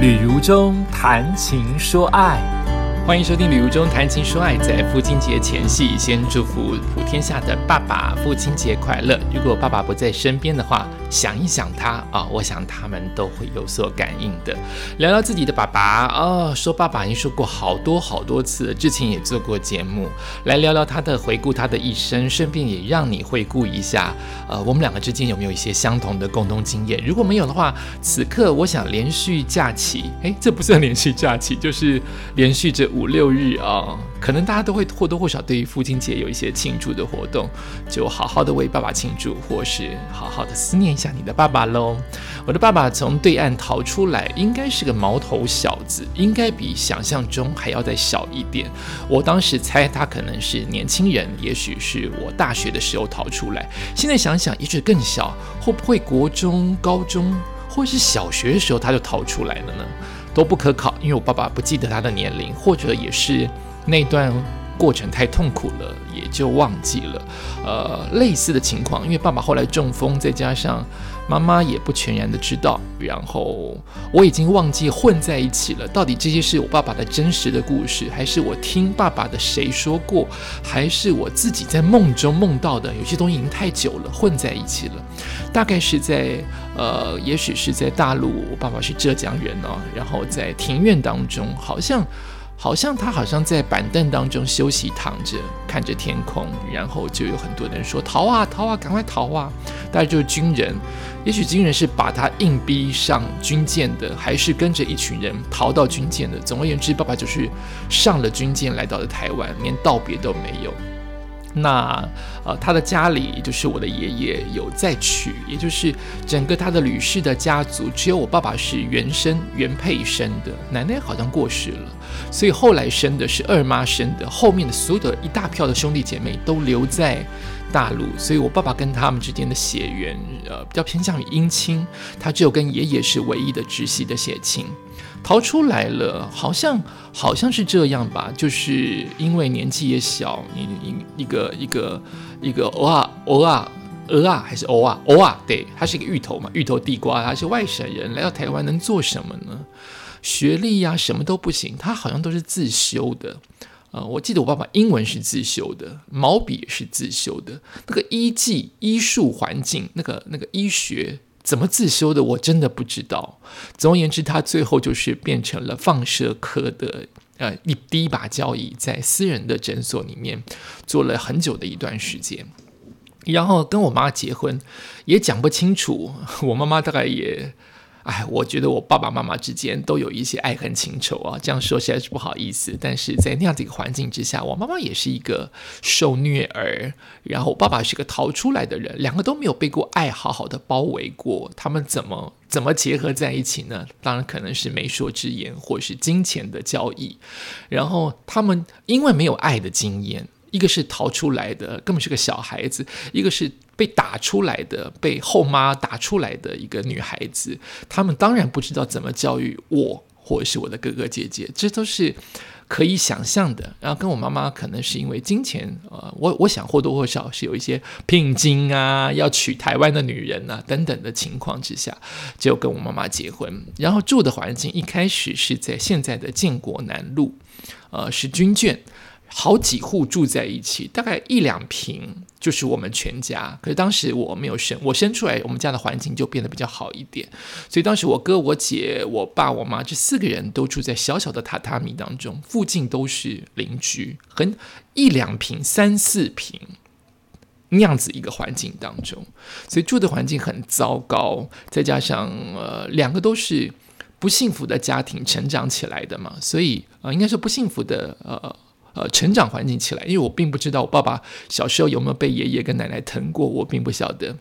旅途中谈情说爱，欢迎收听《旅游中谈情说爱》。在父亲节前夕，先祝福普天下的爸爸父亲节快乐。如果爸爸不在身边的话，想一想他啊，我想他们都会有所感应的。聊聊自己的爸爸哦，说爸爸已经说过好多好多次，之前也做过节目，来聊聊他的回顾他的一生，顺便也让你回顾一下，呃，我们两个之间有没有一些相同的共同经验？如果没有的话，此刻我想连续假期，诶，这不算连续假期，就是连续这五五六日啊，可能大家都会或多或少对于父亲节有一些庆祝的活动，就好好的为爸爸庆祝，或是好好的思念。一下你的爸爸喽！我的爸爸从对岸逃出来，应该是个毛头小子，应该比想象中还要再小一点。我当时猜他可能是年轻人，也许是我大学的时候逃出来。现在想想，也许更小，会不会国中、高中，或是小学的时候他就逃出来了呢？都不可考，因为我爸爸不记得他的年龄，或者也是那段。过程太痛苦了，也就忘记了。呃，类似的情况，因为爸爸后来中风，再加上妈妈也不全然的知道，然后我已经忘记混在一起了。到底这些是我爸爸的真实的故事，还是我听爸爸的谁说过，还是我自己在梦中梦到的？有些东西已经太久了，混在一起了。大概是在呃，也许是在大陆，我爸爸是浙江人哦，然后在庭院当中，好像。好像他好像在板凳当中休息躺着，看着天空，然后就有很多人说逃啊逃啊，赶快逃啊！大概就是军人，也许军人是把他硬逼上军舰的，还是跟着一群人逃到军舰的。总而言之，爸爸就是上了军舰来到了台湾，连道别都没有。那呃，他的家里就是我的爷爷有再娶，也就是整个他的吕氏的家族，只有我爸爸是原生原配生的，奶奶好像过世了，所以后来生的是二妈生的，后面的所有的一大票的兄弟姐妹都留在大陆，所以我爸爸跟他们之间的血缘呃比较偏向于姻亲，他只有跟爷爷是唯一的直系的血亲。逃出来了，好像好像是这样吧，就是因为年纪也小，你你一个一个一个偶尔偶尔鹅啊，还是偶尔偶尔，对，他是一个芋头嘛，芋头地瓜，他是外省人来到台湾能做什么呢？学历呀，什么都不行，他好像都是自修的。呃，我记得我爸爸英文是自修的，毛笔也是自修的，那个医技、医术环境，那个那个医学。怎么自修的，我真的不知道。总而言之，他最后就是变成了放射科的呃一第一把交椅，在私人的诊所里面做了很久的一段时间，然后跟我妈结婚，也讲不清楚。我妈妈大概也。哎，我觉得我爸爸妈妈之间都有一些爱恨情仇啊，这样说实在是不好意思。但是在那样的一个环境之下，我妈妈也是一个受虐儿，然后我爸爸是个逃出来的人，两个都没有被过爱好好的包围过，他们怎么怎么结合在一起呢？当然可能是媒妁之言，或是金钱的交易。然后他们因为没有爱的经验，一个是逃出来的，根本是个小孩子；一个是。被打出来的，被后妈打出来的一个女孩子，他们当然不知道怎么教育我，或者是我的哥哥姐姐，这都是可以想象的。然后跟我妈妈可能是因为金钱，呃，我我想或多或少是有一些聘金啊，要娶台湾的女人啊等等的情况之下，就跟我妈妈结婚。然后住的环境一开始是在现在的建国南路，呃，是军眷。好几户住在一起，大概一两平就是我们全家。可是当时我没有生，我生出来，我们家的环境就变得比较好一点。所以当时我哥、我姐、我爸、我妈这四个人都住在小小的榻榻米当中，附近都是邻居，很一两平、三四平那样子一个环境当中，所以住的环境很糟糕。再加上呃，两个都是不幸福的家庭成长起来的嘛，所以呃，应该说不幸福的呃。呃，成长环境起来，因为我并不知道我爸爸小时候有没有被爷爷跟奶奶疼过，我并不晓得。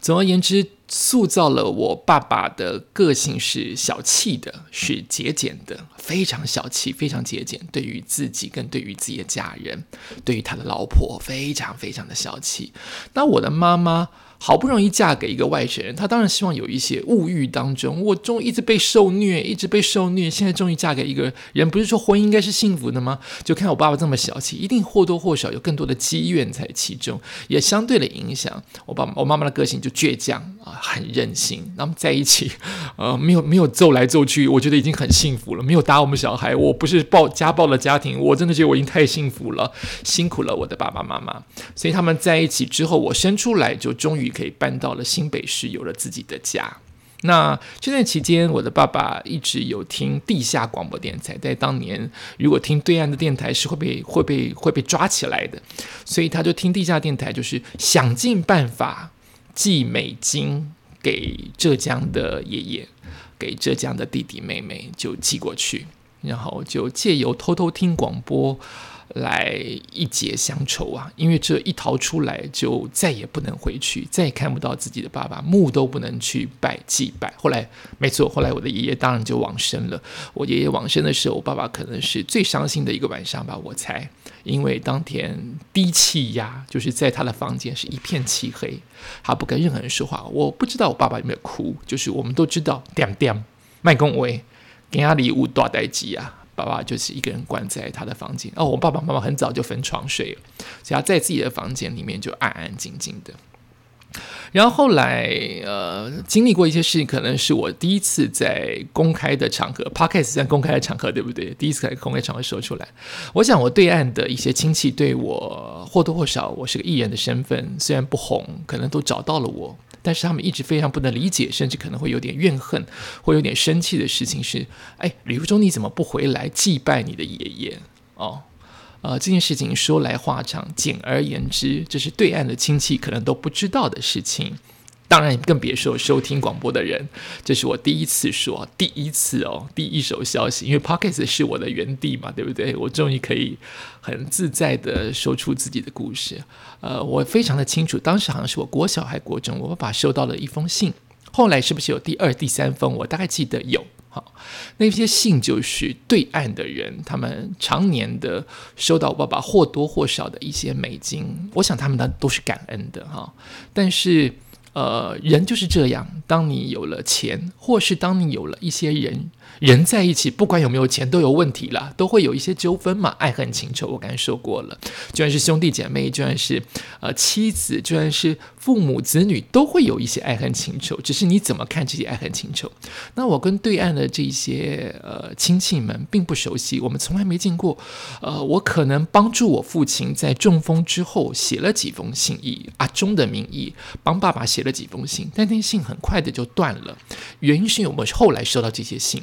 总而言之，塑造了我爸爸的个性是小气的，是节俭的，非常小气，非常节俭。对于自己跟对于自己的家人，对于他的老婆，非常非常的小气。那我的妈妈。好不容易嫁给一个外省人，她当然希望有一些物欲当中。我终一直被受虐，一直被受虐，现在终于嫁给一个人，不是说婚姻应该是幸福的吗？就看我爸爸这么小气，一定或多或少有更多的积怨在其中，也相对的影响我爸我妈妈的个性就倔强啊，很任性。那么在一起，呃，没有没有揍来揍去，我觉得已经很幸福了。没有打我们小孩，我不是暴家暴的家庭，我真的觉得我已经太幸福了，辛苦了我的爸爸妈妈。所以他们在一起之后，我生出来就终于可以搬到了新北市，有了自己的家。那这段期间，我的爸爸一直有听地下广播电台，在当年如果听对岸的电台是会被会被会被抓起来的，所以他就听地下电台，就是想尽办法寄美金给浙江的爷爷，给浙江的弟弟妹妹就寄过去，然后就借由偷偷听广播。来一解乡愁啊！因为这一逃出来，就再也不能回去，再也看不到自己的爸爸，墓都不能去拜祭拜。后来，没错，后来我的爷爷当然就往生了。我爷爷往生的时候，我爸爸可能是最伤心的一个晚上吧，我猜。因为当天低气压，就是在他的房间是一片漆黑，他不跟任何人说话。我不知道我爸爸有没有哭，就是我们都知道，点点麦公维给他礼物多代机啊。爸爸就是一个人关在他的房间哦，我爸爸妈妈很早就分床睡了，所以他在自己的房间里面就安安静静的。然后后来呃，经历过一些事情，可能是我第一次在公开的场合，podcast 在公开的场合，对不对？第一次在公开场合说出来，我想我对岸的一些亲戚对我或多或少，我是个艺人的身份，虽然不红，可能都找到了我。但是他们一直非常不能理解，甚至可能会有点怨恨，会有点生气的事情是：哎，吕不中你怎么不回来祭拜你的爷爷？哦，呃，这件事情说来话长，简而言之，这是对岸的亲戚可能都不知道的事情。当然，更别说收听广播的人。这是我第一次说，第一次哦，第一手消息。因为 Pockets 是我的原地嘛，对不对？我终于可以很自在的说出自己的故事。呃，我非常的清楚，当时好像是我国小还国中，我爸爸收到了一封信。后来是不是有第二、第三封？我大概记得有。好，那些信就是对岸的人，他们常年的收到我爸爸或多或少的一些美金。我想他们呢都是感恩的哈，但是。呃，人就是这样。当你有了钱，或是当你有了一些人。人在一起，不管有没有钱，都有问题了，都会有一些纠纷嘛，爱恨情仇。我刚才说过了，就算是兄弟姐妹，就算是呃妻子，就算是父母子女，都会有一些爱恨情仇。只是你怎么看这些爱恨情仇？那我跟对岸的这些呃亲戚们并不熟悉，我们从来没见过。呃，我可能帮助我父亲在中风之后写了几封信，以阿忠的名义帮爸爸写了几封信，但那信很快的就断了。原因是因为我们后来收到这些信。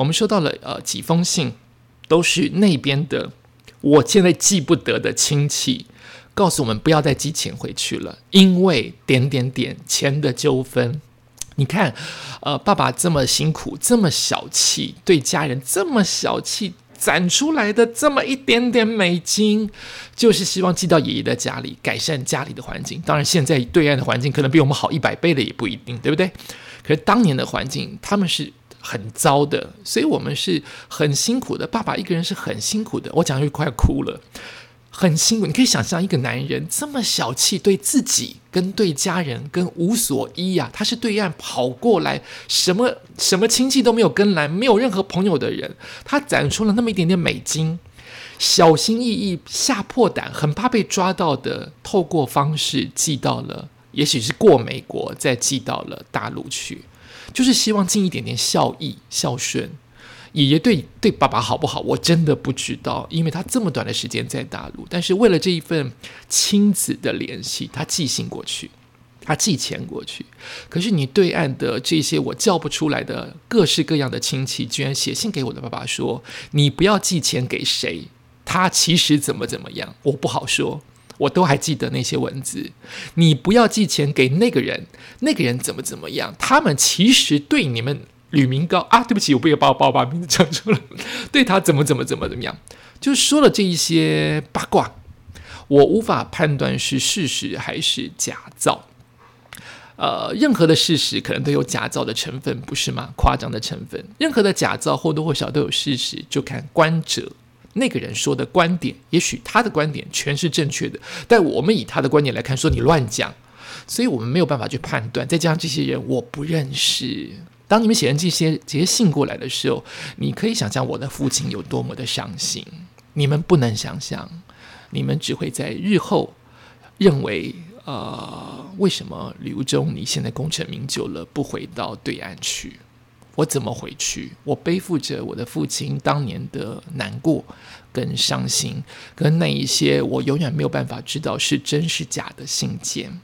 我们收到了呃几封信，都是那边的，我现在记不得的亲戚告诉我们不要再寄钱回去了，因为点点点钱的纠纷。你看，呃，爸爸这么辛苦，这么小气，对家人这么小气，攒出来的这么一点点美金，就是希望寄到爷爷的家里，改善家里的环境。当然，现在对岸的环境可能比我们好一百倍的也不一定，对不对？可是当年的环境，他们是。很糟的，所以我们是很辛苦的。爸爸一个人是很辛苦的，我讲就快哭了，很辛苦。你可以想象一个男人这么小气，对自己跟对家人跟无所依呀。他是对岸跑过来，什么什么亲戚都没有跟来，没有任何朋友的人，他攒出了那么一点点美金，小心翼翼、吓破胆，很怕被抓到的，透过方式寄到了，也许是过美国，再寄到了大陆去。就是希望尽一点点孝义孝顺，爷爷对对爸爸好不好？我真的不知道，因为他这么短的时间在大陆，但是为了这一份亲子的联系，他寄信过去，他寄钱过去。可是你对岸的这些我叫不出来的各式各样的亲戚，居然写信给我的爸爸说：“你不要寄钱给谁，他其实怎么怎么样，我不好说。”我都还记得那些文字，你不要寄钱给那个人，那个人怎么怎么样？他们其实对你们吕明高啊，对不起，我不要把我把把名字讲出来，对他怎么怎么怎么怎么样？就说了这一些八卦，我无法判断是事实还是假造。呃，任何的事实可能都有假造的成分，不是吗？夸张的成分，任何的假造或多或少都有事实，就看观者。那个人说的观点，也许他的观点全是正确的，但我们以他的观点来看，说你乱讲，所以我们没有办法去判断。再加上这些人我不认识，当你们写完这些这些信过来的时候，你可以想象我的父亲有多么的伤心。你们不能想象，你们只会在日后认为，呃，为什么刘忠你现在功成名就了，不回到对岸去？我怎么回去？我背负着我的父亲当年的难过、跟伤心，跟那一些我永远没有办法知道是真是假的信件。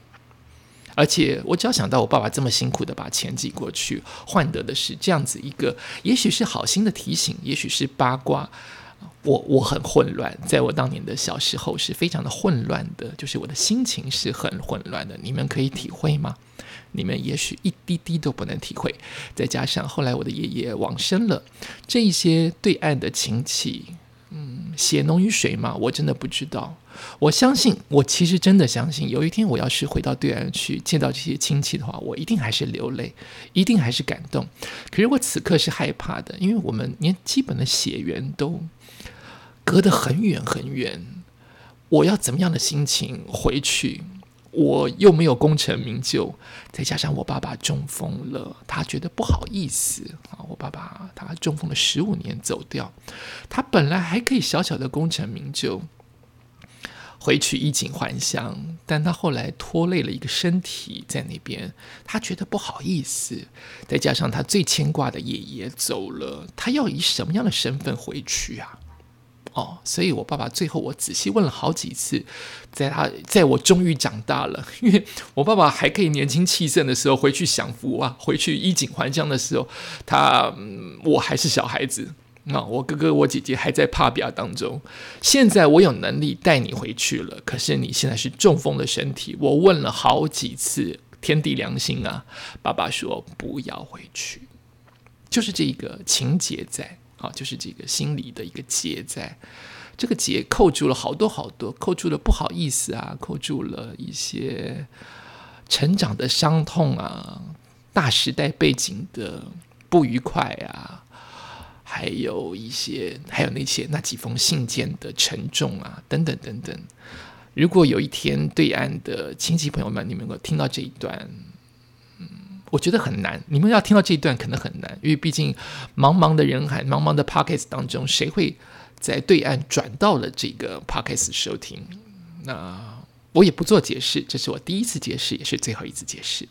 而且，我只要想到我爸爸这么辛苦的把钱寄过去，换得的是这样子一个，也许是好心的提醒，也许是八卦。我我很混乱，在我当年的小时候是非常的混乱的，就是我的心情是很混乱的。你们可以体会吗？你们也许一滴滴都不能体会。再加上后来我的爷爷往生了，这一些对岸的亲戚，嗯，血浓于水嘛，我真的不知道。我相信，我其实真的相信，有一天我要是回到对岸去见到这些亲戚的话，我一定还是流泪，一定还是感动。可是我此刻是害怕的，因为我们连基本的血缘都隔得很远很远。我要怎么样的心情回去？我又没有功成名就，再加上我爸爸中风了，他觉得不好意思啊。我爸爸他中风了十五年走掉，他本来还可以小小的功成名就。回去衣锦还乡，但他后来拖累了一个身体在那边，他觉得不好意思。再加上他最牵挂的爷爷走了，他要以什么样的身份回去啊？哦，所以我爸爸最后我仔细问了好几次，在他在我终于长大了，因为我爸爸还可以年轻气盛的时候回去享福啊，回去衣锦还乡的时候，他我还是小孩子。那我哥哥我姐姐还在帕比亚当中，现在我有能力带你回去了。可是你现在是中风的身体，我问了好几次，天地良心啊，爸爸说不要回去，就是这个情节在啊，就是这个心理的一个结在，这个结扣住了好多好多，扣住了不好意思啊，扣住了一些成长的伤痛啊，大时代背景的不愉快啊。还有一些，还有那些那几封信件的沉重啊，等等等等。如果有一天对岸的亲戚朋友们，你们能够听到这一段，我觉得很难。你们要听到这一段可能很难，因为毕竟茫茫的人海，茫茫的 pockets 当中，谁会在对岸转到了这个 pockets 收听？那我也不做解释，这是我第一次解释，也是最后一次解释。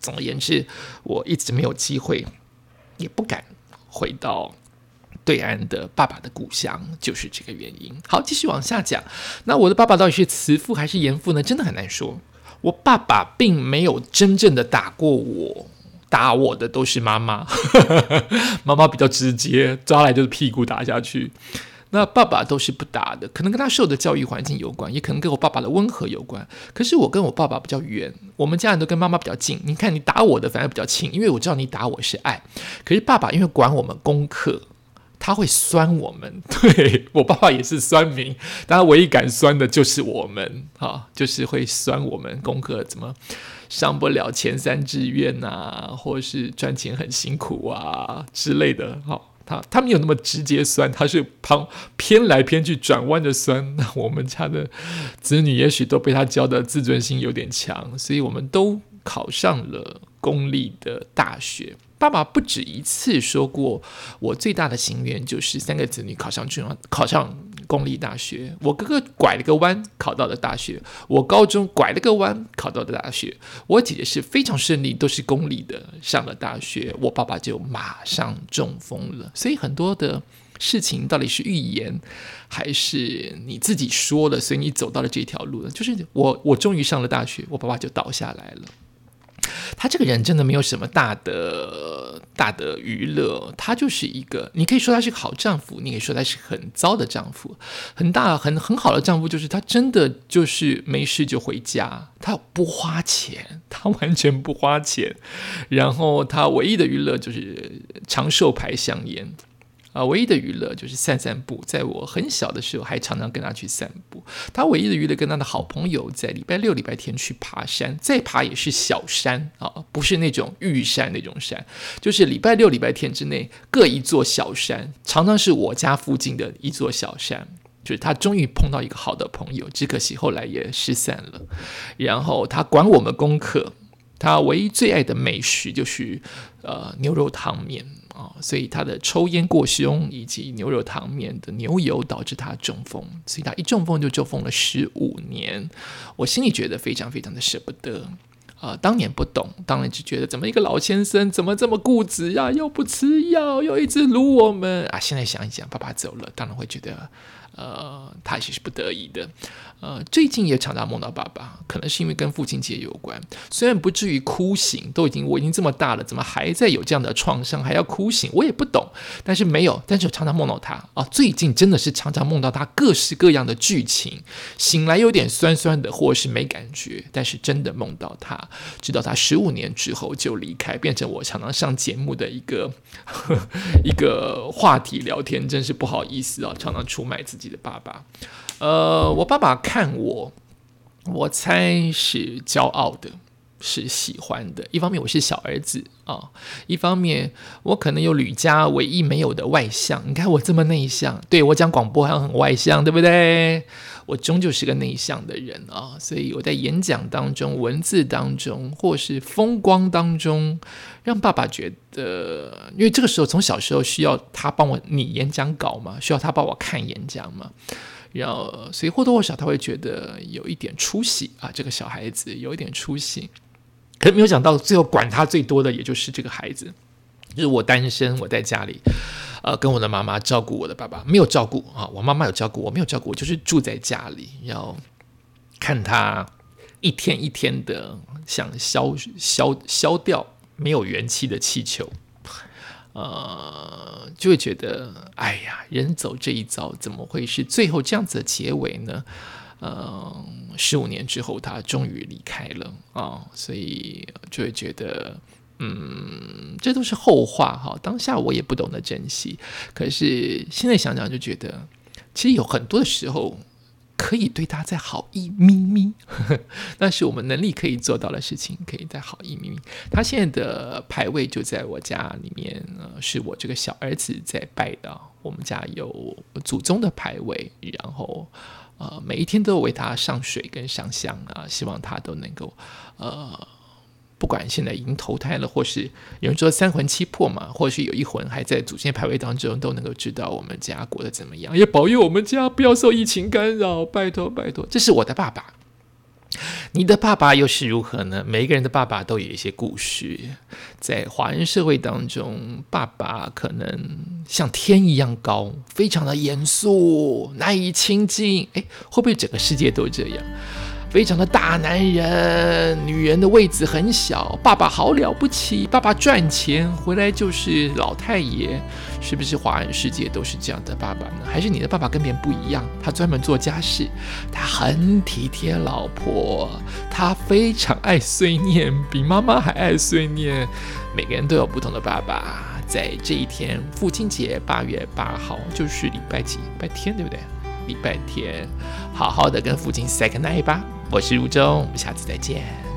总而言之，我一直没有机会，也不敢回到。对岸的爸爸的故乡就是这个原因。好，继续往下讲。那我的爸爸到底是慈父还是严父呢？真的很难说。我爸爸并没有真正的打过我，打我的都是妈妈。妈妈比较直接，抓来就是屁股打下去。那爸爸都是不打的，可能跟他受的教育环境有关，也可能跟我爸爸的温和有关。可是我跟我爸爸比较远，我们家人都跟妈妈比较近。你看，你打我的反而比较轻，因为我知道你打我是爱。可是爸爸因为管我们功课。他会酸我们，对我爸爸也是酸民，但他唯一敢酸的就是我们，哈，就是会酸我们功课怎么上不了前三志愿呐，或是赚钱很辛苦啊之类的，哈，他他没有那么直接酸，他是旁偏来偏去转弯的酸。那我们家的子女也许都被他教的自尊心有点强，所以我们都考上了公立的大学。爸爸不止一次说过，我最大的心愿就是三个子女考上中央，考上公立大学。我哥哥拐了个弯考到了大学，我高中拐了个弯考到的大学，我姐姐是非常顺利，都是公立的上了大学。我爸爸就马上中风了，所以很多的事情到底是预言还是你自己说的？所以你走到了这条路呢？就是我，我终于上了大学，我爸爸就倒下来了。他这个人真的没有什么大的大的娱乐，他就是一个，你可以说他是个好丈夫，你可以说他是很糟的丈夫。很大很很好的丈夫就是他真的就是没事就回家，他不花钱，他完全不花钱，然后他唯一的娱乐就是长寿牌香烟。啊，唯一的娱乐就是散散步。在我很小的时候，还常常跟他去散步。他唯一的娱乐跟他的好朋友在礼拜六、礼拜天去爬山，再爬也是小山啊，不是那种玉山那种山，就是礼拜六、礼拜天之内各一座小山，常常是我家附近的一座小山。就是他终于碰到一个好的朋友，只可惜后来也失散了。然后他管我们功课，他唯一最爱的美食就是呃牛肉汤面。啊，所以他的抽烟过凶，以及牛肉汤面的牛油导致他中风，所以他一中风就中风了十五年。我心里觉得非常非常的舍不得呃，当年不懂，当然就觉得怎么一个老先生怎么这么固执呀，又不吃药，又一直撸我们啊。现在想一想，爸爸走了，当然会觉得。呃，他也是不得已的。呃，最近也常常梦到爸爸，可能是因为跟父亲节有关。虽然不至于哭醒，都已经我已经这么大了，怎么还在有这样的创伤，还要哭醒？我也不懂。但是没有，但是我常常梦到他啊。最近真的是常常梦到他，各式各样的剧情。醒来有点酸酸的，或是没感觉，但是真的梦到他。直到他十五年之后就离开，变成我常常上节目的一个 一个话题聊天，真是不好意思啊，常常出卖自己自己的爸爸。呃，我爸爸看我，我猜是骄傲的，是喜欢的。一方面我是小儿子啊，一方面我可能有吕家唯一没有的外向。你看我这么内向，对我讲广播还很外向，对不对？我终究是个内向的人啊，所以我在演讲当中、文字当中，或是风光当中，让爸爸觉得，因为这个时候从小时候需要他帮我拟演讲稿嘛，需要他帮我看演讲嘛。然后，所以或多或少他会觉得有一点出息啊，这个小孩子有一点出息。可是没有想到，最后管他最多的也就是这个孩子。就是我单身，我在家里，呃，跟我的妈妈照顾我的爸爸，没有照顾啊。我妈妈有照顾我，没有照顾我，就是住在家里，然后看他一天一天的想消消消掉没有元气的气球。呃，就会觉得，哎呀，人走这一遭，怎么会是最后这样子的结尾呢？呃，十五年之后，他终于离开了啊，所以就会觉得，嗯，这都是后话哈。当下我也不懂得珍惜，可是现在想想就觉得，其实有很多的时候。可以对他再好一咪咪，那是我们能力可以做到的事情，可以再好一咪咪。他现在的牌位就在我家里面，呃，是我这个小儿子在拜的。我们家有祖宗的牌位，然后呃，每一天都为他上水跟上香啊，希望他都能够呃。不管现在已经投胎了，或是有人说三魂七魄嘛，或许有一魂还在祖先牌位当中，都能够知道我们家过得怎么样，也保佑我们家不要受疫情干扰，拜托拜托。这是我的爸爸，你的爸爸又是如何呢？每一个人的爸爸都有一些故事，在华人社会当中，爸爸可能像天一样高，非常的严肃，难以亲近。诶，会不会整个世界都这样？非常的大男人，女人的位子很小。爸爸好了不起，爸爸赚钱回来就是老太爷，是不是华人世界都是这样的爸爸呢？还是你的爸爸跟别人不一样？他专门做家事，他很体贴老婆，他非常爱碎念，比妈妈还爱碎念。每个人都有不同的爸爸。在这一天，父亲节八月八号，就是礼拜几？礼拜天，对不对？礼拜天，好好的跟父亲 say good night 吧。我是如舟，我们下次再见。